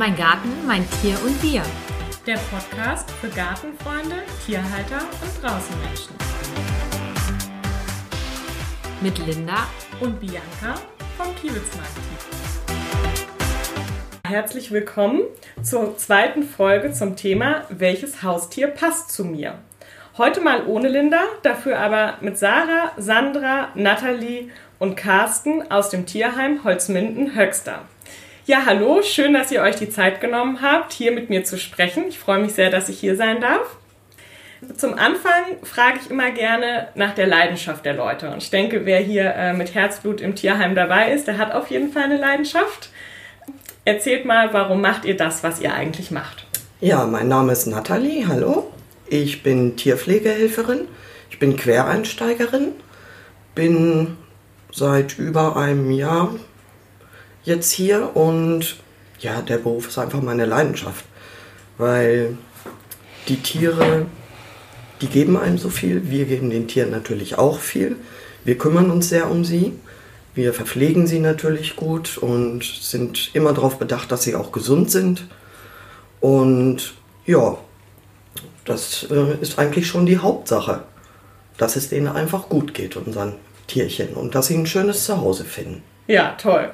Mein Garten, mein Tier und wir. Der Podcast für Gartenfreunde, Tierhalter und Draußenmenschen. Mit Linda und Bianca vom Kiewitzmarkt. Herzlich willkommen zur zweiten Folge zum Thema Welches Haustier passt zu mir? Heute mal ohne Linda, dafür aber mit Sarah, Sandra, Nathalie und Carsten aus dem Tierheim Holzminden-Höxter. Ja, hallo, schön, dass ihr euch die Zeit genommen habt, hier mit mir zu sprechen. Ich freue mich sehr, dass ich hier sein darf. Zum Anfang frage ich immer gerne nach der Leidenschaft der Leute. Und ich denke, wer hier äh, mit Herzblut im Tierheim dabei ist, der hat auf jeden Fall eine Leidenschaft. Erzählt mal, warum macht ihr das, was ihr eigentlich macht? Ja, mein Name ist Nathalie, hallo. Ich bin Tierpflegehelferin, ich bin Quereinsteigerin, bin seit über einem Jahr jetzt hier und ja, der Beruf ist einfach meine Leidenschaft, weil die Tiere, die geben einem so viel, wir geben den Tieren natürlich auch viel. Wir kümmern uns sehr um sie, wir verpflegen sie natürlich gut und sind immer darauf bedacht, dass sie auch gesund sind. Und ja, das äh, ist eigentlich schon die Hauptsache, dass es denen einfach gut geht, unseren Tierchen, und dass sie ein schönes Zuhause finden. Ja, toll.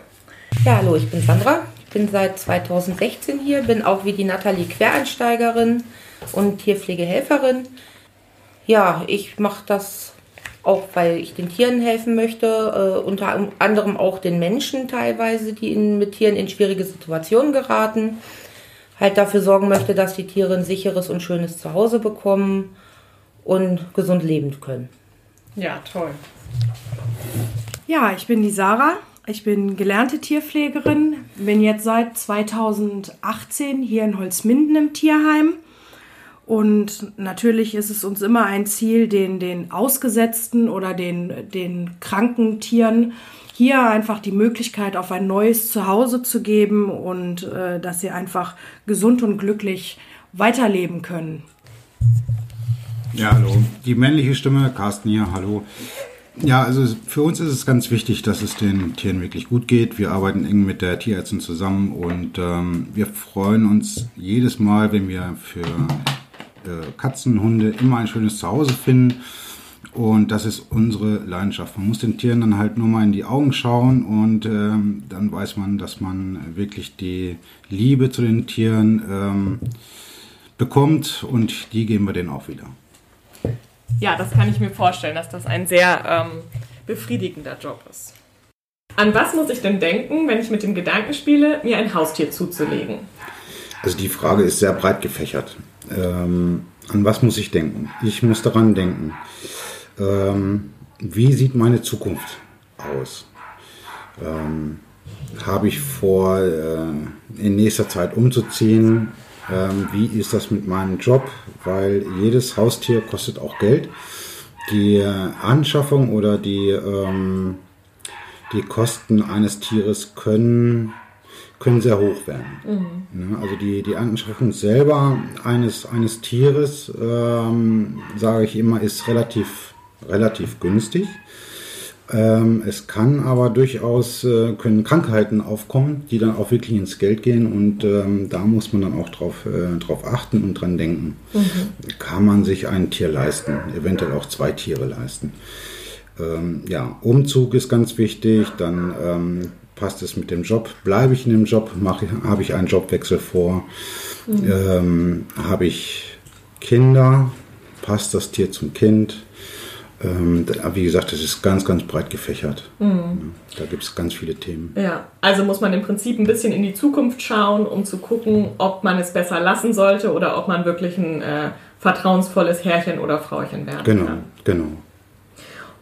Ja, hallo, ich bin Sandra. Ich bin seit 2016 hier, bin auch wie die Nathalie Quereinsteigerin und Tierpflegehelferin. Ja, ich mache das auch, weil ich den Tieren helfen möchte, äh, unter anderem auch den Menschen teilweise, die in, mit Tieren in schwierige Situationen geraten. Halt dafür sorgen möchte, dass die Tiere ein sicheres und schönes Zuhause bekommen und gesund leben können. Ja, toll. Ja, ich bin die Sarah. Ich bin gelernte Tierpflegerin, bin jetzt seit 2018 hier in Holzminden im Tierheim. Und natürlich ist es uns immer ein Ziel, den, den ausgesetzten oder den, den kranken Tieren hier einfach die Möglichkeit auf ein neues Zuhause zu geben und äh, dass sie einfach gesund und glücklich weiterleben können. Ja, hallo. Die männliche Stimme, Carsten hier, hallo. Ja, also für uns ist es ganz wichtig, dass es den Tieren wirklich gut geht. Wir arbeiten eng mit der Tierärztin zusammen und ähm, wir freuen uns jedes Mal, wenn wir für äh, Katzen, Hunde immer ein schönes Zuhause finden. Und das ist unsere Leidenschaft. Man muss den Tieren dann halt nur mal in die Augen schauen und ähm, dann weiß man, dass man wirklich die Liebe zu den Tieren ähm, bekommt und die geben wir denen auch wieder. Ja, das kann ich mir vorstellen, dass das ein sehr ähm, befriedigender Job ist. An was muss ich denn denken, wenn ich mit dem Gedanken spiele, mir ein Haustier zuzulegen? Also die Frage ist sehr breit gefächert. Ähm, an was muss ich denken? Ich muss daran denken, ähm, wie sieht meine Zukunft aus? Ähm, Habe ich vor, äh, in nächster Zeit umzuziehen? Ähm, wie ist das mit meinem Job? Weil jedes Haustier kostet auch Geld. Die Anschaffung oder die, ähm, die Kosten eines Tieres können, können sehr hoch werden. Mhm. Also die, die Anschaffung selber eines, eines Tieres, ähm, sage ich immer, ist relativ, relativ günstig. Ähm, es kann aber durchaus, äh, können Krankheiten aufkommen, die dann auch wirklich ins Geld gehen und ähm, da muss man dann auch drauf, äh, drauf achten und dran denken. Mhm. Kann man sich ein Tier leisten, eventuell auch zwei Tiere leisten. Ähm, ja, Umzug ist ganz wichtig, dann ähm, passt es mit dem Job, bleibe ich in dem Job, habe ich einen Jobwechsel vor, mhm. Ähm, habe ich Kinder, passt das Tier zum Kind, wie gesagt, das ist ganz, ganz breit gefächert. Mhm. Da gibt es ganz viele Themen. Ja, also muss man im Prinzip ein bisschen in die Zukunft schauen, um zu gucken, ob man es besser lassen sollte oder ob man wirklich ein äh, vertrauensvolles Herrchen oder Frauchen werden genau, kann. Genau, genau.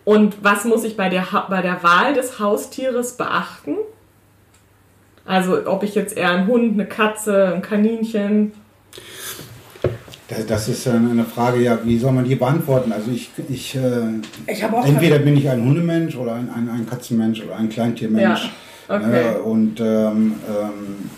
Und was muss ich bei der, bei der Wahl des Haustieres beachten? Also ob ich jetzt eher einen Hund, eine Katze, ein Kaninchen das ist eine Frage, ja, wie soll man die beantworten? Also ich, ich, äh, ich entweder bin ich ein Hundemensch oder ein, ein, ein Katzenmensch oder ein Kleintiermensch. Ja, okay. Äh, und ähm, ähm,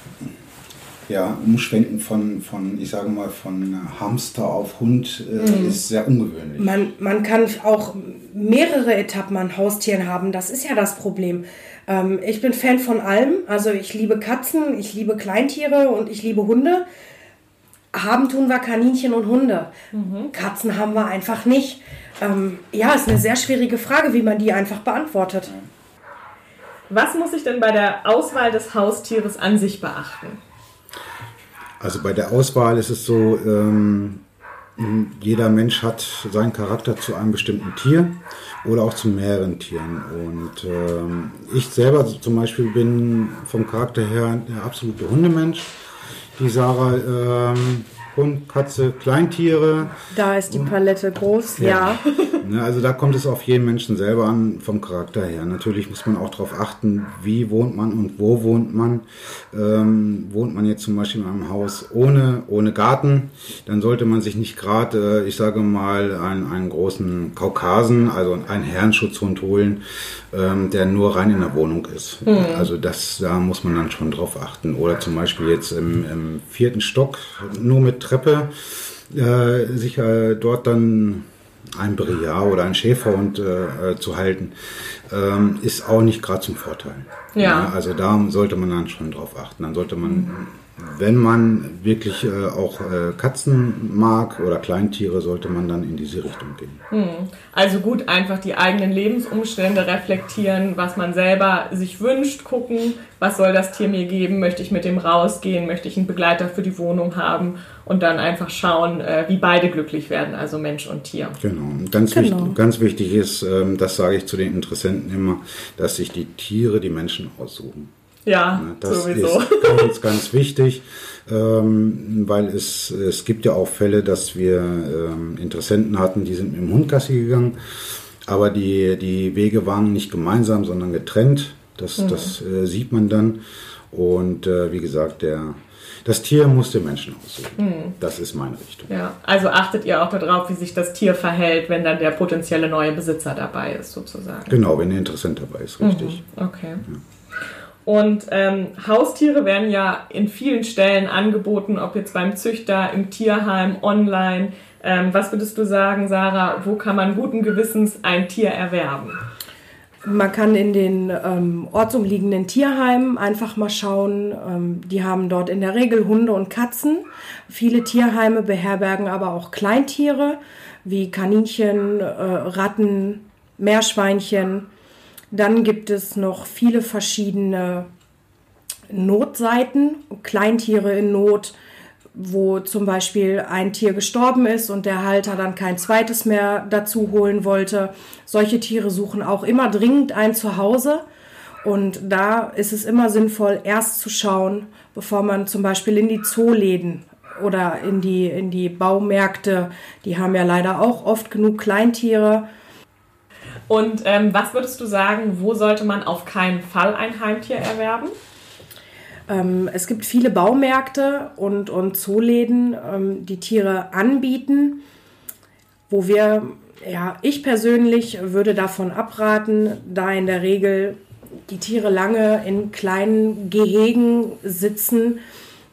ja, Umschwenken von, von, ich sage mal, von Hamster auf Hund äh, ist sehr ungewöhnlich. Man, man kann auch mehrere Etappen an Haustieren haben. Das ist ja das Problem. Ähm, ich bin Fan von allem. Also ich liebe Katzen, ich liebe Kleintiere und ich liebe Hunde. Haben tun wir Kaninchen und Hunde. Katzen haben wir einfach nicht. Ähm, ja, ist eine sehr schwierige Frage, wie man die einfach beantwortet. Was muss ich denn bei der Auswahl des Haustieres an sich beachten? Also bei der Auswahl ist es so, ähm, jeder Mensch hat seinen Charakter zu einem bestimmten Tier oder auch zu mehreren Tieren. Und ähm, ich selber zum Beispiel bin vom Charakter her der absolute Hundemensch. Die Sarah, ähm, Hund, Katze, Kleintiere. Da ist die Palette groß, ja. Ne, also da kommt es auf jeden Menschen selber an, vom Charakter her. Natürlich muss man auch darauf achten, wie wohnt man und wo wohnt man. Ähm, wohnt man jetzt zum Beispiel in einem Haus ohne, ohne Garten, dann sollte man sich nicht gerade, äh, ich sage mal, einen, einen großen Kaukasen, also einen Herrenschutzhund holen, ähm, der nur rein in der Wohnung ist. Also das, da muss man dann schon drauf achten. Oder zum Beispiel jetzt im, im vierten Stock, nur mit Treppe, äh, sich äh, dort dann ein Briar oder ein Schäferhund äh, äh, zu halten, ähm, ist auch nicht gerade zum Vorteil. Ja. Also da sollte man dann schon drauf achten. Dann sollte man, wenn man wirklich äh, auch äh, Katzen mag oder Kleintiere, sollte man dann in diese Richtung gehen. Also gut, einfach die eigenen Lebensumstände reflektieren, was man selber sich wünscht, gucken, was soll das Tier mir geben, möchte ich mit dem rausgehen, möchte ich einen Begleiter für die Wohnung haben und dann einfach schauen, äh, wie beide glücklich werden, also Mensch und Tier. Genau. Und ganz, Genau. wichtig, ganz wichtig ist, ähm, das sage ich zu den Interessenten immer, dass sich die Tiere die Menschen aussuchen. Ja, Ne, Das sowieso. ist ganz, ganz wichtig, ähm, weil es, es gibt ja auch Fälle, dass wir ähm, Interessenten hatten, die sind mit dem Hund Gassi gegangen, aber die, die Wege waren nicht gemeinsam, sondern getrennt. Das, das äh, sieht man dann. Und äh, wie gesagt, der, das Tier muss den Menschen aussuchen. Das ist meine Richtung. Ja, also achtet ihr auch darauf, wie sich das Tier verhält, wenn dann der potenzielle neue Besitzer dabei ist, sozusagen. Genau, wenn der Interessent dabei ist, richtig. Okay. Und ähm, Haustiere werden ja in vielen Stellen angeboten, ob jetzt beim Züchter, im Tierheim, online. Ähm, was würdest du sagen, Sarah, wo kann man guten Gewissens ein Tier erwerben? Man kann in den ähm, ortsumliegenden Tierheimen einfach mal schauen. Ähm, die haben dort in der Regel Hunde und Katzen. Viele Tierheime beherbergen aber auch Kleintiere wie Kaninchen, äh, Ratten, Meerschweinchen. Dann gibt es noch viele verschiedene Notseiten, Kleintiere in Not, wo zum Beispiel ein Tier gestorben ist und der Halter dann kein zweites mehr dazu holen wollte. Solche Tiere suchen auch immer dringend ein Zuhause. Und da ist es immer sinnvoll, erst zu schauen, bevor man zum Beispiel in die Zooläden oder in die, in die Baumärkte, die haben ja leider auch oft genug Kleintiere. Und ähm, was würdest du sagen, wo sollte man auf keinen Fall ein Heimtier erwerben? Ähm, es gibt viele Baumärkte und, und Zooläden, ähm, die Tiere anbieten, wo wir, ja, ich persönlich würde davon abraten, da in der Regel die Tiere lange in kleinen Gehegen sitzen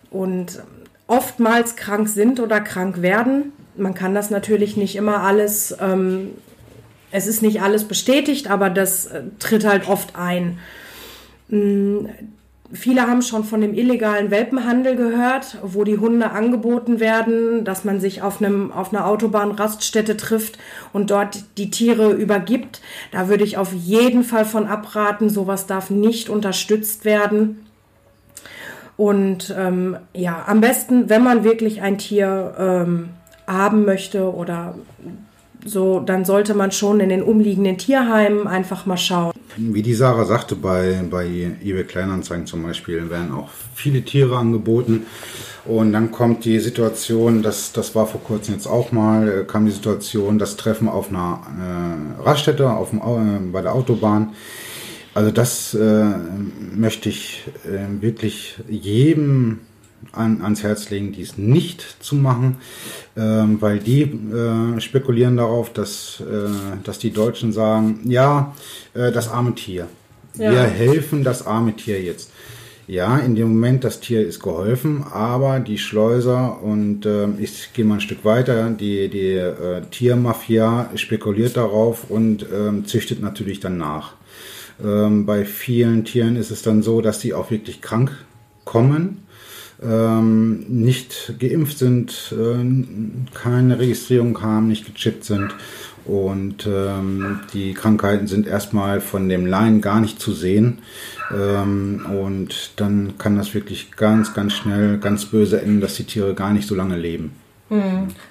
und oftmals krank sind oder krank werden. Man kann das natürlich nicht immer alles, ähm, es ist nicht alles bestätigt, aber das äh, tritt halt oft ein. Viele haben schon von dem illegalen Welpenhandel gehört, wo die Hunde angeboten werden, dass man sich auf, einem, auf einer Autobahnraststätte trifft und dort die Tiere übergibt. Da würde ich auf jeden Fall von abraten. Sowas darf nicht unterstützt werden. Und ähm, ja, am besten, wenn man wirklich ein Tier ähm, haben möchte oder so, dann sollte man schon in den umliegenden Tierheimen einfach mal schauen. Wie die Sarah sagte, bei, bei eBay Kleinanzeigen zum Beispiel werden auch viele Tiere angeboten. Und dann kommt die Situation, das, das war vor kurzem jetzt auch mal, äh, kam die Situation, das Treffen auf einer äh, Raststätte auf dem, äh, bei der Autobahn. Also das äh, möchte ich äh, wirklich jedem an, ans Herz legen, dies nicht zu machen, ähm, weil die äh, spekulieren darauf, dass, äh, dass die Deutschen sagen, ja, äh, das arme Tier. Ja. Wir helfen das arme Tier jetzt. ja, in dem Moment, das Tier ist geholfen, aber die Schleuser und äh, ich gehe mal ein Stück weiter, die, die äh, Tiermafia spekuliert darauf und ähm, züchtet natürlich dann nach. Ähm, bei vielen Tieren ist es dann so, dass die auch wirklich krank kommen, ähm, nicht geimpft sind, äh, keine Registrierung haben, nicht gechippt sind und ähm, die Krankheiten sind erstmal von dem Laien gar nicht zu sehen. Ähm, und dann kann das wirklich ganz, ganz schnell, ganz böse enden, dass die Tiere gar nicht so lange leben.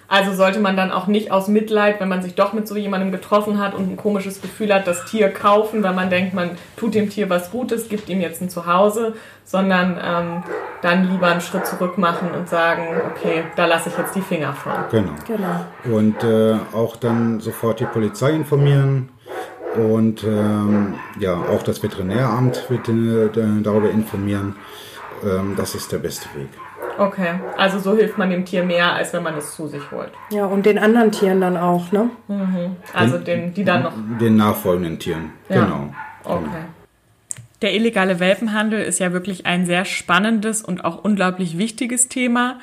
Also sollte man dann auch nicht aus Mitleid, wenn man sich doch mit so jemandem getroffen hat und ein komisches Gefühl hat, das Tier kaufen, weil man denkt, man tut dem Tier was Gutes, gibt ihm jetzt ein Zuhause, sondern ähm, dann lieber einen Schritt zurück machen und sagen, okay, da lasse ich jetzt die Finger von. Genau. Genau. Und äh, auch dann sofort die Polizei informieren. Und ähm, ja, auch das Veterinäramt wird äh, darüber informieren. Ähm, das ist der beste Weg. Okay, also so hilft man dem Tier mehr, als wenn man es zu sich holt. Ja, und den anderen Tieren dann auch, ne? Also den, die dann noch. Den nachfolgenden Tieren. Ja. Genau. Okay. Der illegale Welpenhandel ist ja wirklich ein sehr spannendes und auch unglaublich wichtiges Thema.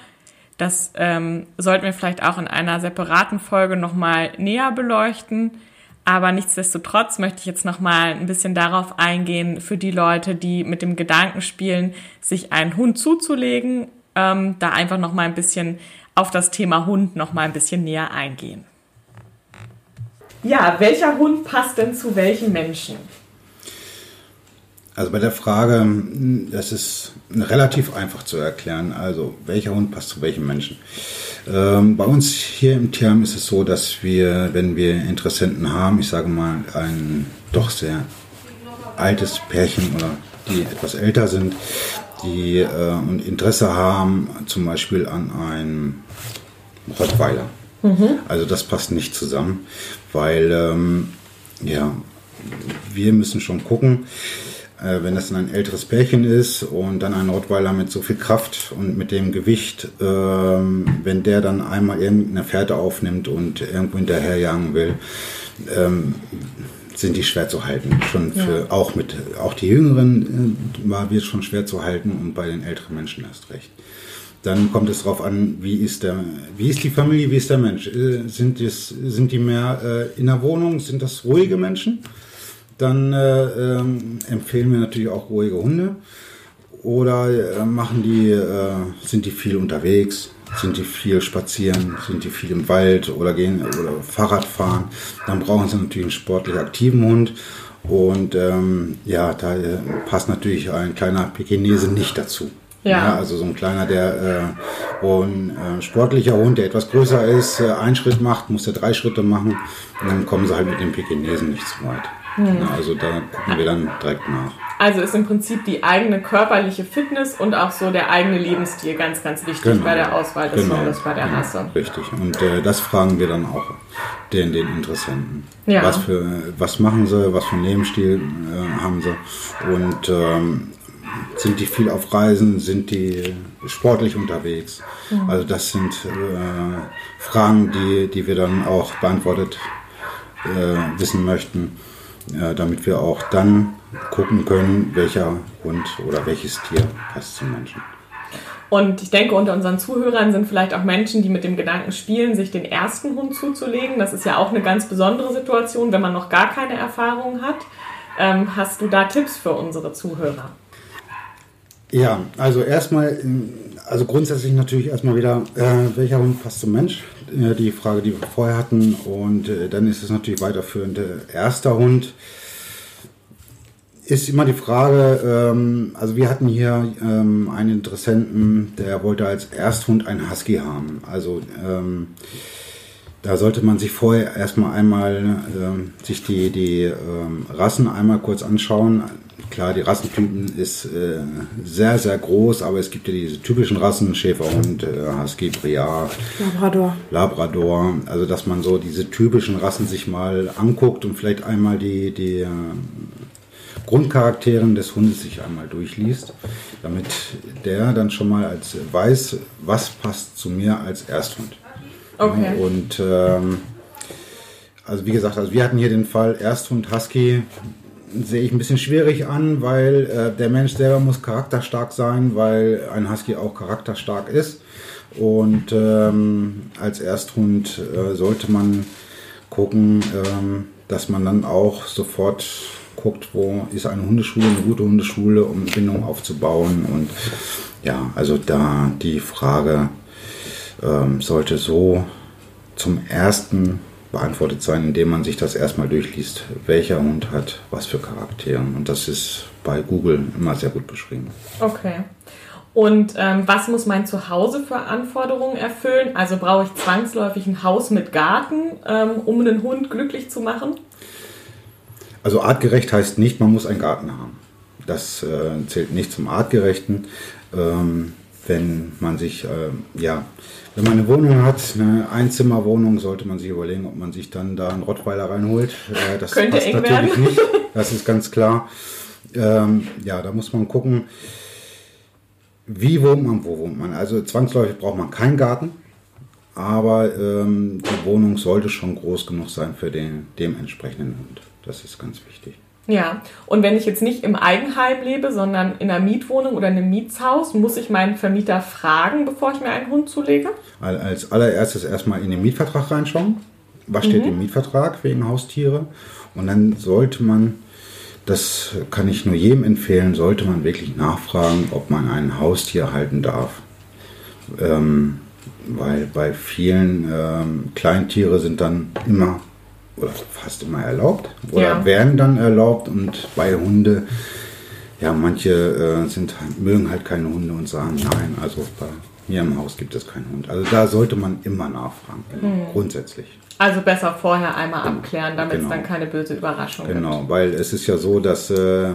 Das ähm, sollten wir vielleicht auch in einer separaten Folge nochmal näher beleuchten. Aber nichtsdestotrotz möchte ich jetzt nochmal ein bisschen darauf eingehen, für die Leute, die mit dem Gedanken spielen, sich einen Hund zuzulegen, ähm, da einfach nochmal ein bisschen auf das Thema Hund nochmal ein bisschen näher eingehen. Ja, welcher Hund passt denn zu welchen Menschen? Also bei der Frage, das ist relativ einfach zu erklären. Also welcher Hund passt zu welchem Menschen? Ähm, bei uns hier im Tierheim ist es so, dass wir, wenn wir Interessenten haben, ich sage mal ein doch sehr altes Pärchen oder die etwas älter sind, die äh, und Interesse haben, zum Beispiel an einem Rottweiler. Also das passt nicht zusammen, weil ähm, ja, wir müssen schon gucken, äh, wenn das ein älteres Pärchen ist und dann ein Rottweiler mit so viel Kraft und mit dem Gewicht, ähm, wenn der dann einmal irgendeine Fährte aufnimmt und irgendwo hinterherjagen will, ähm, sind die schwer zu halten. Schon für, auch mit auch die Jüngeren äh, war wird schon schwer zu halten und bei den älteren Menschen erst recht. Dann kommt es darauf an, wie ist der, wie ist die Familie, wie ist der Mensch? Äh, Sind, es, sind die mehr äh, in der Wohnung? Sind das ruhige Menschen? Dann äh, ähm, empfehlen wir natürlich auch ruhige Hunde. Oder äh, machen die, äh, sind die viel unterwegs? Sind die viel spazieren? Sind die viel im Wald oder gehen oder Fahrrad fahren? Dann brauchen sie natürlich einen sportlich aktiven Hund. Und ähm, ja, da äh, passt natürlich ein kleiner Pekinese nicht dazu. Ja. also so ein kleiner, der äh, ein äh, sportlicher Hund, der etwas größer ist, äh, einen Schritt macht, muss er drei Schritte machen und dann kommen sie halt mit dem Pekinesen nicht so weit. Ja, also da gucken wir dann direkt nach. Also ist im Prinzip die eigene körperliche Fitness und auch so der eigene Lebensstil ganz, ganz wichtig Genau. bei der Auswahl des Genau. Hundes, bei der Ja, Rasse. Richtig. Und äh, das fragen wir dann auch den, den Interessenten. Ja. Was für was machen sie, was für einen Lebensstil äh, haben sie und ähm, sind die viel auf Reisen, sind die sportlich unterwegs? Also das sind äh, Fragen, die, die wir dann auch beantwortet äh, wissen möchten, äh, damit wir auch dann gucken können, welcher Hund oder welches Tier passt zum Menschen. Und ich denke, unter unseren Zuhörern sind vielleicht auch Menschen, die mit dem Gedanken spielen, sich den ersten Hund zuzulegen. Das ist ja auch eine ganz besondere Situation, wenn man noch gar keine Erfahrung hat. Ähm, hast du da Tipps für unsere Zuhörer? Ja, also erstmal, ähm, also grundsätzlich natürlich erstmal wieder, äh, welcher Hund passt zum Mensch? Äh, die Frage, die wir vorher hatten. Und äh, dann ist es natürlich weiterführend. Äh, erster Hund ist immer die Frage, ähm, also wir hatten hier ähm, einen Interessenten, der wollte als Ersthund einen Husky haben. Also ähm, da sollte man sich vorher erstmal einmal ähm, sich die, die ähm, Rassen einmal kurz anschauen. Klar, die Rassentypen ist äh, sehr, sehr groß, aber es gibt ja diese typischen Rassen, Schäferhund, äh, Husky, Briar, Labrador. Labrador. Also dass man so diese typischen Rassen sich mal anguckt und vielleicht einmal die, die äh, Grundcharakteren des Hundes sich einmal durchliest, damit der dann schon mal als weiß, was passt zu mir als Ersthund. Okay. Und ähm, also wie gesagt, also wir hatten hier den Fall Ersthund Husky, sehe ich ein bisschen schwierig an, weil äh, der Mensch selber muss charakterstark sein, weil ein Husky auch charakterstark ist. Und ähm, als Ersthund äh, sollte man gucken, ähm, dass man dann auch sofort guckt, wo ist eine Hundeschule, eine gute Hundeschule, um Bindung aufzubauen. Und ja, also da die Frage ähm, sollte so zum ersten beantwortet sein, indem man sich das erstmal durchliest, welcher Hund hat was für Charaktere. Und das ist bei Google immer sehr gut beschrieben. Okay. Und ähm, was muss mein Zuhause für Anforderungen erfüllen? Also brauche ich zwangsläufig ein Haus mit Garten, ähm, um einen Hund glücklich zu machen? Also artgerecht heißt nicht, man muss einen Garten haben. Das äh, zählt nicht zum artgerechten. Ähm, wenn man sich, äh, ja, wenn man eine Wohnung hat, eine Einzimmerwohnung, sollte man sich überlegen, ob man sich dann da einen Rottweiler reinholt. Äh, das Könnte passt natürlich werden. nicht. Das ist ganz klar. Ähm, ja, da muss man gucken, wie wohnt man, wo wohnt man. Also zwangsläufig braucht man keinen Garten, aber ähm, die Wohnung sollte schon groß genug sein für den dementsprechenden Hund. Das ist ganz wichtig. Ja, und wenn ich jetzt nicht im Eigenheim lebe, sondern in einer Mietwohnung oder einem Mietshaus, muss ich meinen Vermieter fragen, bevor ich mir einen Hund zulege? Al- Als allererstes erstmal in den Mietvertrag reinschauen. Was steht im Mietvertrag wegen Haustiere? Und dann sollte man, das kann ich nur jedem empfehlen, sollte man wirklich nachfragen, ob man ein Haustier halten darf. Ähm, weil bei vielen ähm, Kleintiere sind dann immer oder fast immer erlaubt oder Ja. werden dann erlaubt und bei Hunde, ja, manche äh, sind, mögen halt keine Hunde und sagen nein, also bei mir im Haus gibt es keinen Hund. Also da sollte man immer nachfragen, grundsätzlich. Also besser vorher einmal abklären, damit es Genau. dann keine böse Überraschung Genau, weil es ist ja so, dass äh,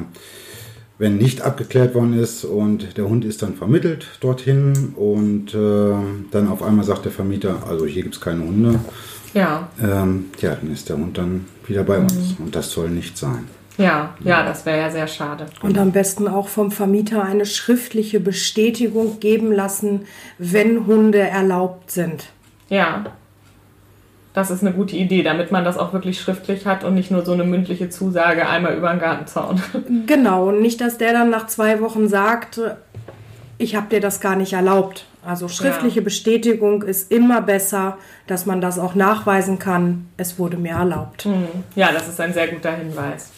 wenn nicht abgeklärt worden ist und der Hund ist dann vermittelt dorthin und äh, dann auf einmal sagt der Vermieter, also hier gibt es keine Hunde. Ja, ähm, ja, dann ist der Hund dann wieder bei uns und das soll nicht sein. ja, ja, das wäre ja sehr schade. Und am besten auch vom Vermieter eine schriftliche Bestätigung geben lassen, wenn Hunde erlaubt sind. Ja. Das ist eine gute Idee, damit man das auch wirklich schriftlich hat und nicht nur so eine mündliche Zusage einmal über den Gartenzaun. Genau, und nicht, dass der dann nach zwei Wochen sagt, ich habe dir das gar nicht erlaubt. Also schriftliche Bestätigung ist immer besser, dass man das auch nachweisen kann, es wurde mir erlaubt. Ja, das ist ein sehr guter Hinweis.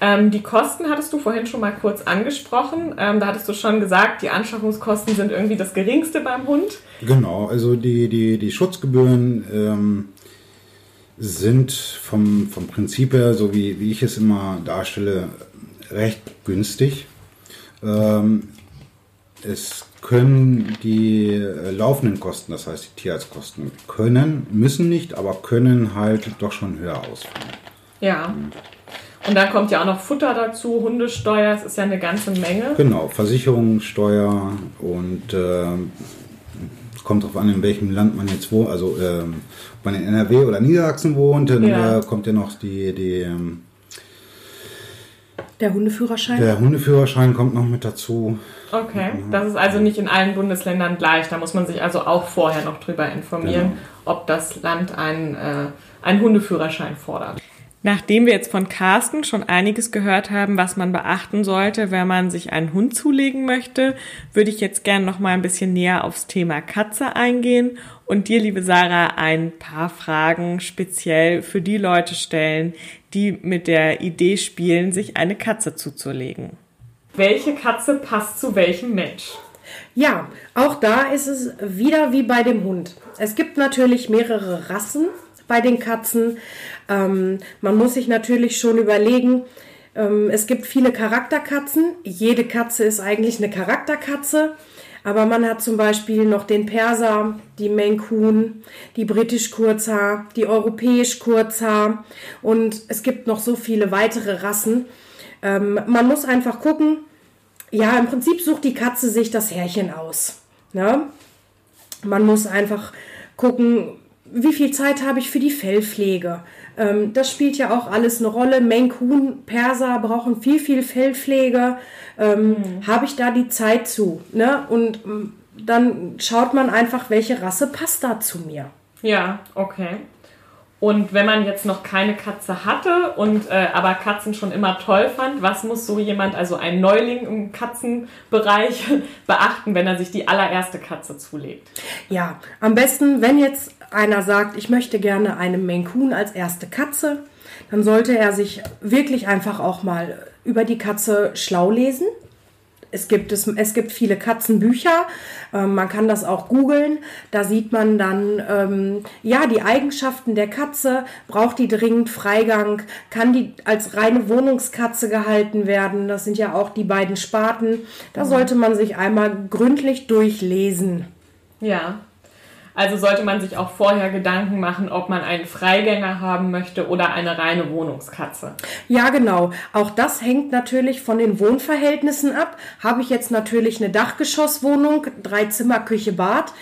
Ähm, die Kosten hattest du vorhin schon mal kurz angesprochen. Ähm, da hattest du schon gesagt, die Anschaffungskosten sind irgendwie das geringste beim Hund. Genau, also die, die, die Schutzgebühren ähm, sind vom, vom Prinzip her, so wie, wie ich es immer darstelle, recht günstig. Ähm, es können die äh, laufenden Kosten, das heißt die Tierarztkosten, können, müssen nicht, aber können halt doch schon höher ausfallen. Ja. Und dann kommt ja auch noch Futter dazu, Hundesteuer, es ist ja eine ganze Menge. Genau, Versicherung, Steuer und es kommt darauf an, in welchem Land man jetzt wohnt. Also ähm, ob man in NRW oder Niedersachsen wohnt, dann Ja. äh, kommt ja noch die, die ähm, Der Hundeführerschein? der Hundeführerschein kommt noch mit dazu. Okay, das ist also nicht in allen Bundesländern gleich. Da muss man sich also auch vorher noch drüber informieren, ob das Land einen, äh, einen Hundeführerschein fordert. Nachdem wir jetzt von Carsten schon einiges gehört haben, was man beachten sollte, wenn man sich einen Hund zulegen möchte, würde ich jetzt gerne noch mal ein bisschen näher aufs Thema Katze eingehen und dir, liebe Sarah, ein paar Fragen speziell für die Leute stellen, die mit der Idee spielen, sich eine Katze zuzulegen. Welche Katze passt zu welchem Mensch? Ja, auch da ist es wieder wie bei dem Hund. Es gibt natürlich mehrere Rassen bei den Katzen. Ähm, man muss sich natürlich schon überlegen, ähm, es gibt viele Charakterkatzen. Jede Katze ist eigentlich eine Charakterkatze. Aber man hat zum Beispiel noch den Perser, die Maine Coon, die britisch Kurzhaar, die europäisch Kurzhaar und es gibt noch so viele weitere Rassen. Ähm, man muss einfach gucken, ja, im Prinzip sucht die Katze sich das Härchen aus. Ne? Man muss einfach gucken, wie viel Zeit habe ich für die Fellpflege. Ähm, das spielt ja auch alles eine Rolle. Coon, Perser brauchen viel, viel Fellpflege. Ähm, Habe ich da die Zeit zu? Ne? Und ähm, dann schaut man einfach, welche Rasse passt da zu mir. Ja, okay. Und wenn man jetzt noch keine Katze hatte und äh, aber Katzen schon immer toll fand, was muss so jemand, also ein Neuling im Katzenbereich, beachten, wenn er sich die allererste Katze zulegt? Ja, am besten, wenn jetzt einer sagt, ich möchte gerne eine Maine Coon als erste Katze, dann sollte er sich wirklich einfach auch mal über die Katze schlau lesen es gibt, es, es gibt viele Katzenbücher, ähm, man kann das auch googeln. Da sieht man dann, ähm, ja, die Eigenschaften der Katze. Braucht die dringend Freigang? Kann die als reine Wohnungskatze gehalten werden? Das sind ja auch die beiden Sparten. Da mhm. sollte man sich einmal gründlich durchlesen. Ja, also sollte man sich auch vorher Gedanken machen, ob man einen Freigänger haben möchte oder eine reine Wohnungskatze. Ja, genau. Auch das hängt natürlich von den Wohnverhältnissen ab. Habe ich jetzt natürlich eine Dachgeschosswohnung, drei Zimmer, Küche, Bad,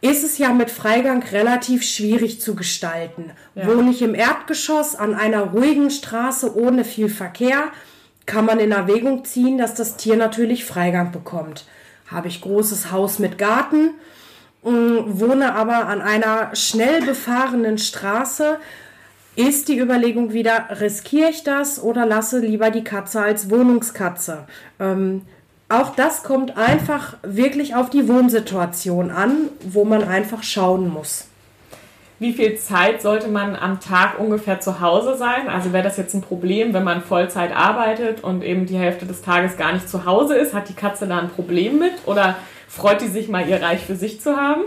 ist es ja mit Freigang relativ schwierig zu gestalten. Ja. Wohne ich im Erdgeschoss an einer ruhigen Straße ohne viel Verkehr, kann man in Erwägung ziehen, dass das Tier natürlich Freigang bekommt. Habe ich großes Haus mit Garten, wohne aber an einer schnell befahrenen Straße, ist die Überlegung wieder, riskiere ich das oder lasse lieber die Katze als Wohnungskatze? Ähm, auch das kommt einfach wirklich auf die Wohnsituation an, wo man einfach schauen muss. Wie viel Zeit sollte man am Tag ungefähr zu Hause sein? Also wäre das jetzt ein Problem, wenn man Vollzeit arbeitet und eben die Hälfte des Tages gar nicht zu Hause ist? Hat die Katze da ein Problem mit? Oder Freut die sich mal, ihr Reich für sich zu haben?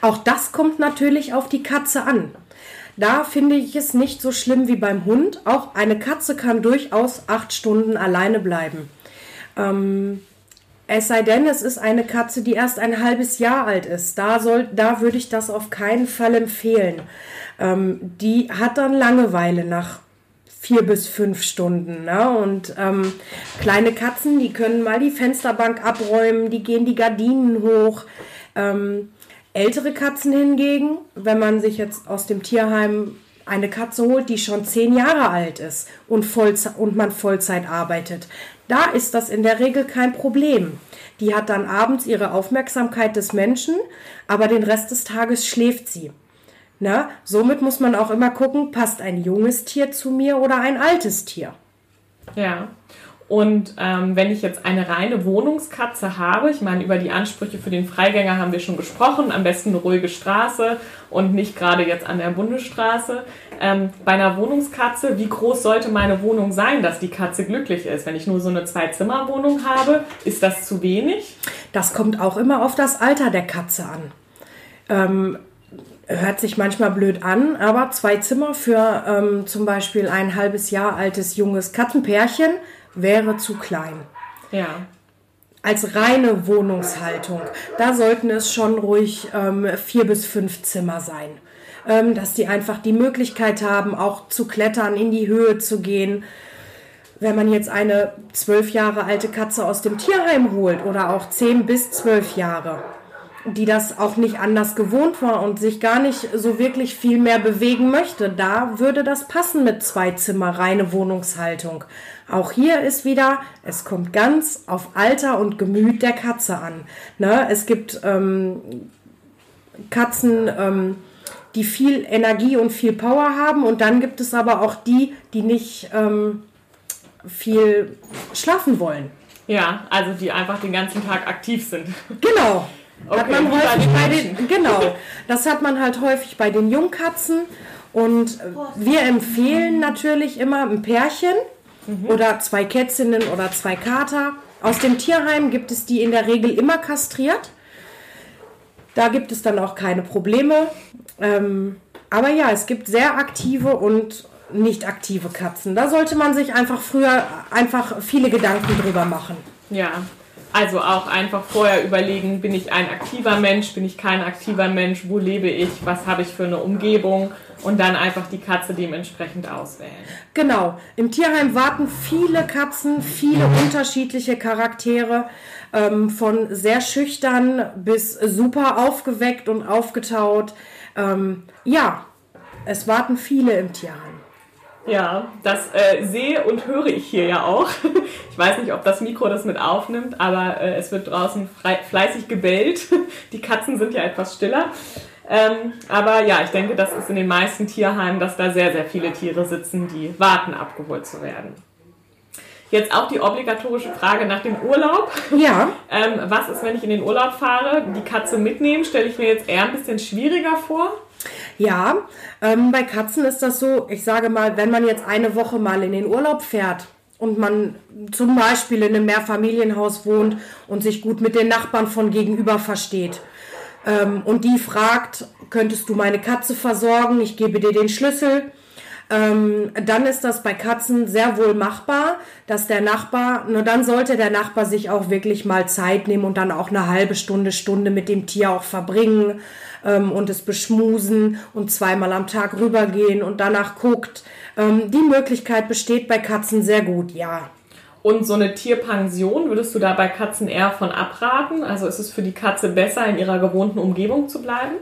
Auch das kommt natürlich auf die Katze an. Da finde ich es nicht so schlimm wie beim Hund. Auch eine Katze kann durchaus acht Stunden alleine bleiben. Ähm, es sei denn, es ist eine Katze, die erst ein halbes Jahr alt ist. Da, soll, da würde ich das auf keinen Fall empfehlen. Ähm, die hat dann Langeweile nach vier bis fünf Stunden. Ne? Und ähm, kleine Katzen, die können mal die Fensterbank abräumen, die gehen die Gardinen hoch. Ähm, ältere Katzen hingegen, wenn man sich jetzt aus dem Tierheim eine Katze holt, die schon zehn Jahre alt ist und, Vollzeit, und man Vollzeit arbeitet, da ist das in der Regel kein Problem. Die hat dann abends ihre Aufmerksamkeit des Menschen, aber den Rest des Tages schläft sie. Na, somit muss man auch immer gucken, passt ein junges Tier zu mir oder ein altes Tier. Ja. Und ähm, wenn ich jetzt eine reine Wohnungskatze habe, ich meine, über die Ansprüche für den Freigänger haben wir schon gesprochen, am besten eine ruhige Straße und nicht gerade jetzt an der Bundesstraße. Ähm, bei einer Wohnungskatze, wie groß sollte meine Wohnung sein, dass die Katze glücklich ist? Wenn ich nur so eine Zwei-Zimmer-Wohnung habe, ist das zu wenig? Das kommt auch immer auf das Alter der Katze an. Ähm, hört sich manchmal blöd an, aber zwei Zimmer für ähm, zum Beispiel ein halbes Jahr altes junges Katzenpärchen wäre zu klein. Ja. Als reine Wohnungshaltung, da sollten es schon ruhig ähm, vier bis fünf Zimmer sein. Ähm, dass die einfach die Möglichkeit haben, auch zu klettern, in die Höhe zu gehen. Wenn man jetzt eine zwölf Jahre alte Katze aus dem Tierheim holt oder auch zehn bis zwölf Jahre, die das auch nicht anders gewohnt war und sich gar nicht so wirklich viel mehr bewegen möchte, da würde das passen mit zwei Zimmer, reine Wohnungshaltung. Auch hier ist wieder, es kommt ganz auf Alter und Gemüt der Katze an. Ne? Es gibt ähm, Katzen, ähm, die viel Energie und viel Power haben und dann gibt es aber auch die, die nicht ähm, viel schlafen wollen. Ja, also die einfach den ganzen Tag aktiv sind. Genau. Okay, hat man häufig bei den, genau, das hat man halt häufig bei den Jungkatzen. Und wir empfehlen natürlich immer ein Pärchen mhm. oder zwei Kätzinnen oder zwei Kater. Aus dem Tierheim gibt es die in der Regel immer kastriert. Da gibt es dann auch keine Probleme. Ähm, aber ja, es gibt sehr aktive und nicht aktive Katzen. Da sollte man sich einfach früher einfach viele Gedanken drüber machen. Ja, also auch einfach vorher überlegen, bin ich ein aktiver Mensch, bin ich kein aktiver Mensch, wo lebe ich, was habe ich für eine Umgebung und dann einfach die Katze dementsprechend auswählen. Genau, im Tierheim warten viele Katzen, viele unterschiedliche Charaktere, ähm, von sehr schüchtern bis super aufgeweckt und aufgetaut. Ähm, ja, es warten viele im Tierheim. Ja, das äh, sehe und höre ich hier ja auch. Ich weiß nicht, ob das Mikro das mit aufnimmt, aber äh, es wird draußen fleißig gebellt. Die Katzen sind ja etwas stiller. Ähm, aber ja, ich denke, das ist in den meisten Tierheimen, dass da sehr, sehr viele Tiere sitzen, die warten, abgeholt zu werden. Jetzt auch die obligatorische Frage nach dem Urlaub. Ja. Ähm, was ist, wenn ich in den Urlaub fahre? Die Katze mitnehmen, stelle ich mir jetzt eher ein bisschen schwieriger vor. Ja, ähm, bei Katzen ist das so, ich sage mal, wenn man jetzt eine Woche mal in den Urlaub fährt und man zum Beispiel in einem Mehrfamilienhaus wohnt und sich gut mit den Nachbarn von gegenüber versteht ähm, und die fragt, könntest du meine Katze versorgen, ich gebe dir den Schlüssel, ähm, dann ist das bei Katzen sehr wohl machbar, dass der Nachbar, nur dann sollte der Nachbar sich auch wirklich mal Zeit nehmen und dann auch eine halbe Stunde, Stunde mit dem Tier auch verbringen ähm, und es beschmusen und zweimal am Tag rübergehen und danach guckt. Ähm, die Möglichkeit besteht bei Katzen sehr gut, ja. Und so eine Tierpension, würdest du da bei Katzen eher von abraten? Also ist es für die Katze besser, in ihrer gewohnten Umgebung zu bleiben?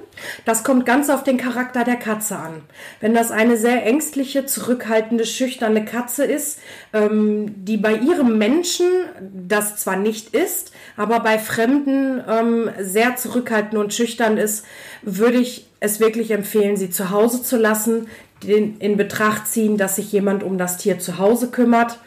Das kommt ganz auf den Charakter der Katze an. Wenn das eine sehr ängstliche, zurückhaltende, schüchterne Katze ist, ähm, die bei ihrem Menschen das zwar nicht ist, aber bei Fremden ähm, sehr zurückhaltend und schüchtern ist, würde ich es wirklich empfehlen, sie zu Hause zu lassen, in Betracht ziehen, dass sich jemand um das Tier zu Hause kümmert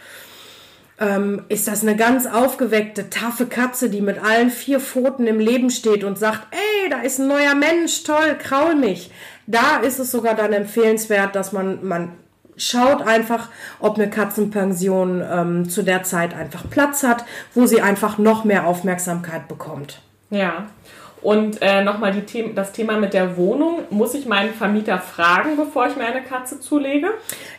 ähm, ist das eine ganz aufgeweckte, taffe Katze, die mit allen vier Pfoten im Leben steht und sagt, ey, da ist ein neuer Mensch, toll, kraul mich. Da ist es sogar dann empfehlenswert, dass man, man schaut einfach, ob eine Katzenpension ähm, zu der Zeit einfach Platz hat, wo sie einfach noch mehr Aufmerksamkeit bekommt. Ja. Und äh, nochmal The das Thema mit der Wohnung. Muss ich meinen Vermieter fragen, bevor ich mir eine Katze zulege?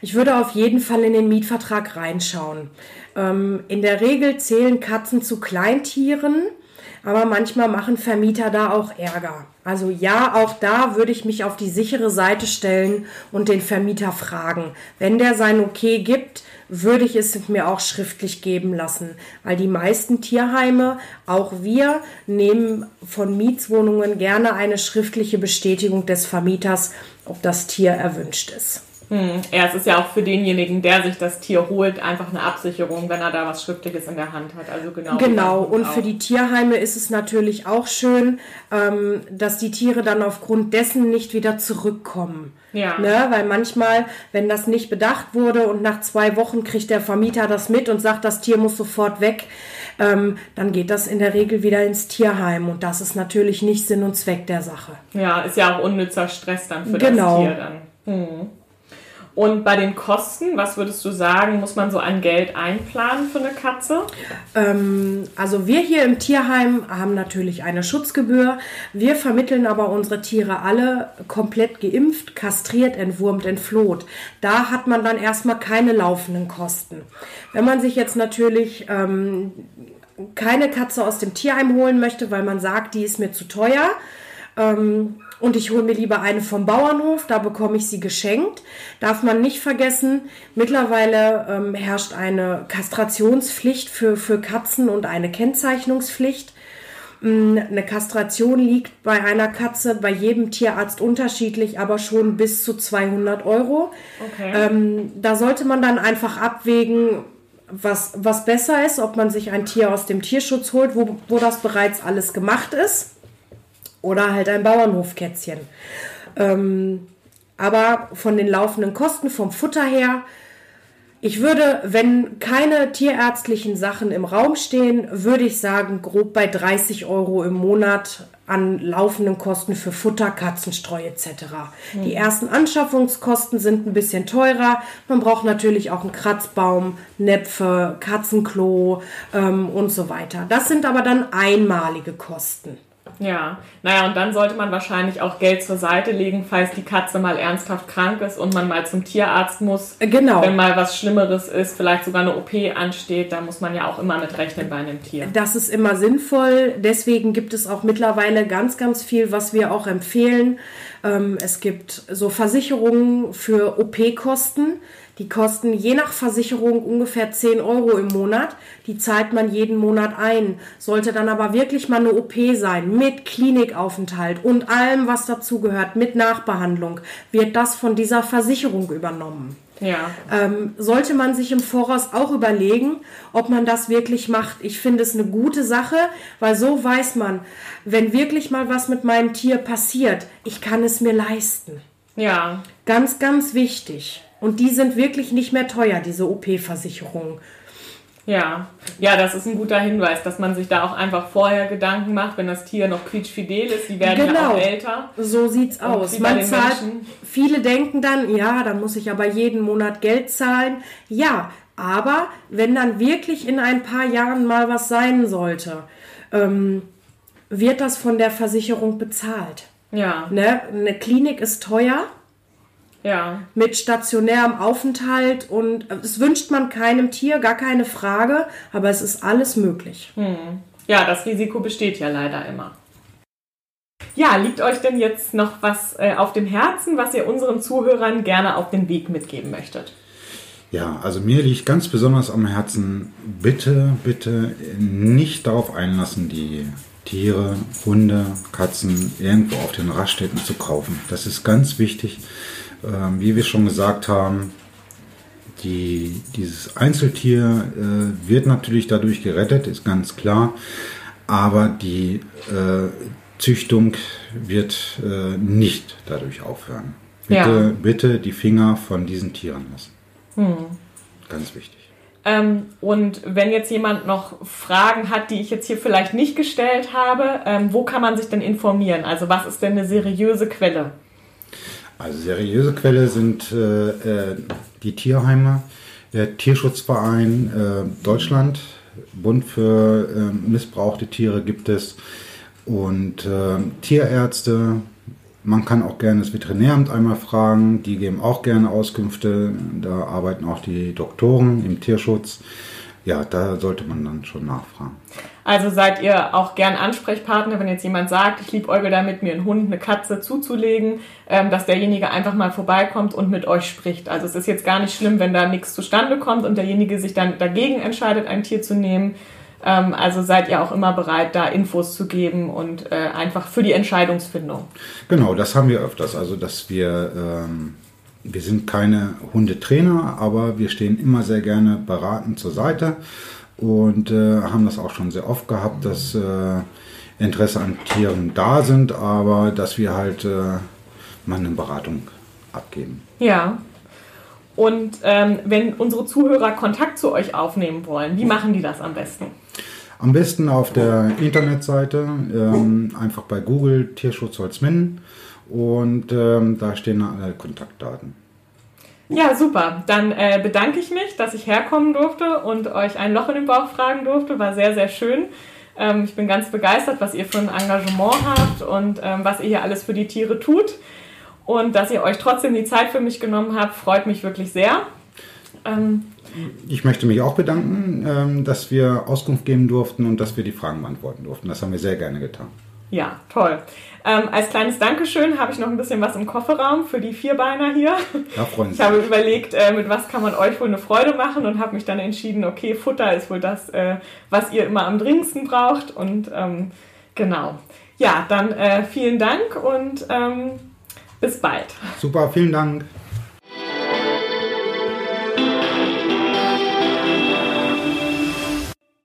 Ich würde auf jeden Fall in den Mietvertrag reinschauen. Ähm, in der Regel zählen Katzen zu Kleintieren, aber manchmal machen Vermieter da auch Ärger. Also ja, auch da würde ich mich auf die sichere Seite stellen und den Vermieter fragen. Wenn der sein Okay gibt, würde ich es mir auch schriftlich geben lassen, weil die meisten Tierheime, auch wir, nehmen von Mietswohnungen gerne eine schriftliche Bestätigung des Vermieters, ob das Tier erwünscht ist. Hm. Ja, es ist ja auch für denjenigen, der sich das Tier holt, einfach eine Absicherung, wenn er da was Schriftliches in der Hand hat. Also genau. Genau. Und auch. für die Tierheime ist es natürlich auch schön, ähm, dass die Tiere dann aufgrund dessen nicht wieder zurückkommen. Ja. Ne? Weil manchmal, wenn das nicht bedacht wurde und nach zwei Wochen kriegt der Vermieter das mit und sagt, das Tier muss sofort weg, ähm, dann geht das in der Regel wieder ins Tierheim. Und das ist natürlich nicht Sinn und Zweck der Sache. Ja, ist ja auch unnützer Stress dann für genau. das Tier dann. Hm. Und bei den Kosten, was würdest du sagen, muss man so an Geld einplanen für eine Katze? Ähm, also wir hier im Tierheim haben natürlich eine Schutzgebühr. Wir vermitteln aber unsere Tiere alle komplett geimpft, kastriert, entwurmt, entfloht. Da hat man dann erstmal keine laufenden Kosten. Wenn man sich jetzt natürlich ähm, keine Katze aus dem Tierheim holen möchte, weil man sagt, die ist mir zu teuer, ähm, und ich hole mir lieber eine vom Bauernhof, da bekomme ich sie geschenkt. Darf man nicht vergessen, mittlerweile ähm, herrscht eine Kastrationspflicht für, für Katzen und eine Kennzeichnungspflicht. Mm, eine Kastration liegt bei einer Katze bei jedem Tierarzt unterschiedlich, aber schon bis zu 200 Euro. Okay. Ähm, da sollte man dann einfach abwägen, was, was besser ist, ob man sich ein Tier aus dem Tierschutz holt, wo, wo das bereits alles gemacht ist oder halt ein Bauernhofkätzchen. Ähm, aber von den laufenden Kosten vom Futter her, ich würde, wenn keine tierärztlichen Sachen im Raum stehen, würde ich sagen, grob bei 30 Euro im Monat an laufenden Kosten für Futter, Katzenstreu etc. Mhm. Die ersten Anschaffungskosten sind ein bisschen teurer. Man braucht natürlich auch einen Kratzbaum, Näpfe, Katzenklo ähm, und so weiter. Das sind aber dann einmalige Kosten. Ja, naja, und dann sollte man wahrscheinlich auch Geld zur Seite legen, falls die Katze mal ernsthaft krank ist und man mal zum Tierarzt muss. Genau. Wenn mal was Schlimmeres ist, vielleicht sogar eine OP ansteht, da muss man ja auch immer mit rechnen bei einem Tier. Das ist immer sinnvoll. Deswegen gibt es auch mittlerweile ganz, ganz viel, was wir auch empfehlen. Ähm, es gibt so Versicherungen für OP-Kosten. Die kosten je nach Versicherung ungefähr 10 Euro im Monat. Die zahlt man jeden Monat ein. Sollte dann aber wirklich mal eine OP sein, mit Klinikaufenthalt und allem, was dazugehört, mit Nachbehandlung, wird das von dieser Versicherung übernommen. Ja. ähm, sollte man sich im Voraus auch überlegen, ob man das wirklich macht. Ich finde es eine gute Sache, weil so weiß man, wenn wirklich mal was mit meinem Tier passiert, ich kann es mir leisten. Ja. Ganz, ganz wichtig. Und die sind wirklich nicht mehr teuer, diese OP-Versicherungen. Ja, ja, das ist ein guter Hinweis, dass man sich da auch einfach vorher Gedanken macht, wenn das Tier noch quietschfidel ist, die werden ja Genau. auch älter. So sieht's aus. Man zahlt, Menschen. viele denken dann, ja, dann muss ich aber jeden Monat Geld zahlen. Ja, aber wenn dann wirklich in ein paar Jahren mal was sein sollte, ähm, wird das von der Versicherung bezahlt. Ja, Ne? Eine Klinik ist teuer ja, mit stationärem Aufenthalt und es wünscht man keinem Tier, gar keine Frage, aber es ist alles möglich. ja, das Risiko besteht ja leider immer. Ja, liegt euch denn jetzt noch was äh, auf dem Herzen, was ihr unseren Zuhörern gerne auf den Weg mitgeben möchtet? Ja, also mir liegt ganz besonders am Herzen, bitte, bitte nicht darauf einlassen, die Tiere, Hunde, Katzen irgendwo auf den Raststätten zu kaufen. Das ist ganz wichtig. Ähm, wie wir schon gesagt haben, die, dieses Einzeltier äh, wird natürlich dadurch gerettet, ist ganz klar. Aber die äh, Züchtung wird äh, nicht dadurch aufhören. Bitte, Ja. bitte die Finger von diesen Tieren lassen. Ganz wichtig. Ähm, und wenn jetzt jemand noch Fragen hat, die ich jetzt hier vielleicht nicht gestellt habe, ähm, wo kann man sich denn informieren? Also was ist denn eine seriöse Quelle? Also seriöse Quelle sind äh, äh, die Tierheime, der Tierschutzverein äh, Deutschland, Bund für äh, missbrauchte Tiere gibt es und äh, Tierärzte. Man kann auch gerne das Veterinäramt einmal fragen, die geben auch gerne Auskünfte. Da arbeiten auch die Doktoren im Tierschutz. Ja, da sollte man dann schon nachfragen. Also seid ihr auch gern Ansprechpartner, wenn jetzt jemand sagt, ich liebäugel damit, mir einen Hund, eine Katze zuzulegen, ähm, dass derjenige einfach mal vorbeikommt und mit euch spricht. Also es ist jetzt gar nicht schlimm, wenn da nichts zustande kommt und derjenige sich dann dagegen entscheidet, ein Tier zu nehmen. Ähm, also seid ihr auch immer bereit, da Infos zu geben und äh, einfach für die Entscheidungsfindung. Genau, das haben wir öfters. Also, dass wir, ähm, wir sind keine Hundetrainer, aber wir stehen immer sehr gerne beratend zur Seite und äh, haben das auch schon sehr oft gehabt, dass äh, Interesse an Tieren da sind, aber dass wir halt äh, mal eine Beratung abgeben. Ja. Und ähm, wenn unsere Zuhörer Kontakt zu euch aufnehmen wollen, wie machen die das am besten? Am besten auf der Internetseite, ähm, einfach bei Google Tierschutz Holzminden und ähm, da stehen alle Kontaktdaten. Ja, super. Dann äh, bedanke ich mich, dass ich herkommen durfte und euch ein Loch in den Bauch fragen durfte. War sehr, sehr schön. Ähm, ich bin ganz begeistert, was ihr für ein Engagement habt und ähm, was ihr hier alles für die Tiere tut. Und dass ihr euch trotzdem die Zeit für mich genommen habt, freut mich wirklich sehr. Ähm, Ich möchte mich auch bedanken, ähm, dass wir Auskunft geben durften und dass wir die Fragen beantworten durften. Das haben wir sehr gerne getan. Ja, toll. Ähm, als kleines Dankeschön habe ich noch ein bisschen was im Kofferraum für die Vierbeiner hier. Da freuen Ich habe überlegt, äh, mit was kann man euch wohl eine Freude machen und habe mich dann entschieden, okay, Futter ist wohl das, äh, was ihr immer am dringendsten braucht. Und ähm, genau. Ja, dann äh, vielen Dank und ähm, bis bald. Super, vielen Dank.